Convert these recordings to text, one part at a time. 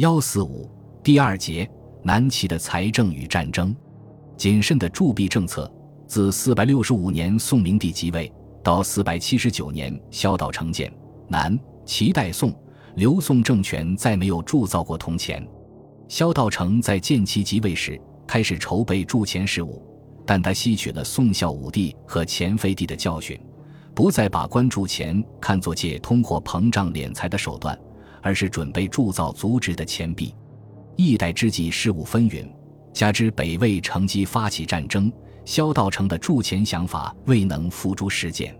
幺四五第二节南齐的财政与战争，谨慎的铸币政策。自四百六十五年宋明帝即位到四百七十九年萧道成建，南齐代宋，刘宋政权再没有铸造过铜钱。萧道成在建齐即位时开始筹备铸钱事务，但他吸取了宋孝武帝和前废帝的教训，不再把关铸钱看作借通货膨胀敛财的手段，而是准备铸造足值的钱币。一代之际，事务纷纭，加之北魏乘机发起战争。萧道成的铸钱想法未能付诸实践。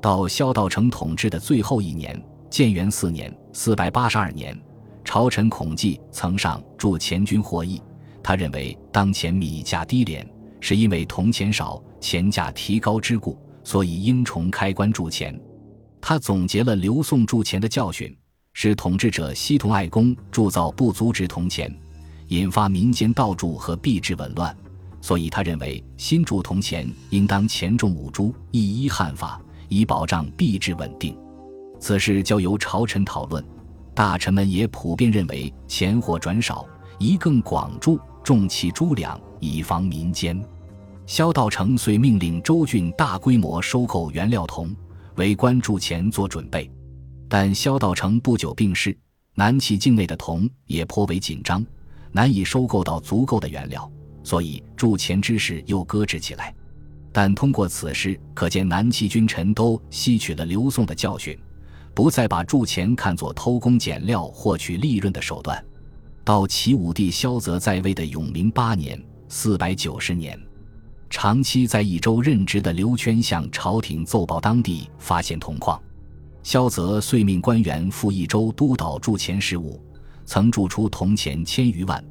到萧道成统治的最后一年，建元四年（四百八十二年），朝臣孔济曾上铸钱军获益。他认为当前米价低廉，是因为铜钱少，钱价提高之故，所以应重开关铸钱。他总结了刘宋铸钱的教训，使统治者惜同爱公，铸造不足值铜钱，引发民间盗铸和币制紊乱。所以，他认为新铸铜钱应当钱重五铢，一一汉法，以保障币制稳定。此事交由朝臣讨论，大臣们也普遍认为钱货转少，宜更广铸，重其铢两，以防民间。萧道成遂命令州郡大规模收购原料铜，为官铸钱做准备。但萧道成不久病逝，南齐境内的铜也颇为紧张，难以收购到足够的原料。所以铸钱之事又搁置起来，但通过此事可见，南齐君臣都吸取了刘宋的教训，不再把铸钱看作偷工减料获取利润的手段。到齐武帝萧泽在位的永明八年（四百九十年），长期在益州任职的刘圈向朝廷奏报当地发现铜矿，萧泽遂命官员赴益州督导铸钱事务，曾铸出铜钱千余万。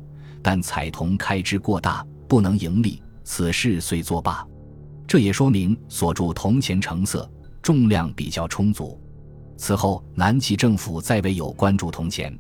但彩铜开支过大，不能盈利，此事遂作罢。这也说明所铸铜钱成色、重量比较充足。此后，南齐政府再未有关注铜钱。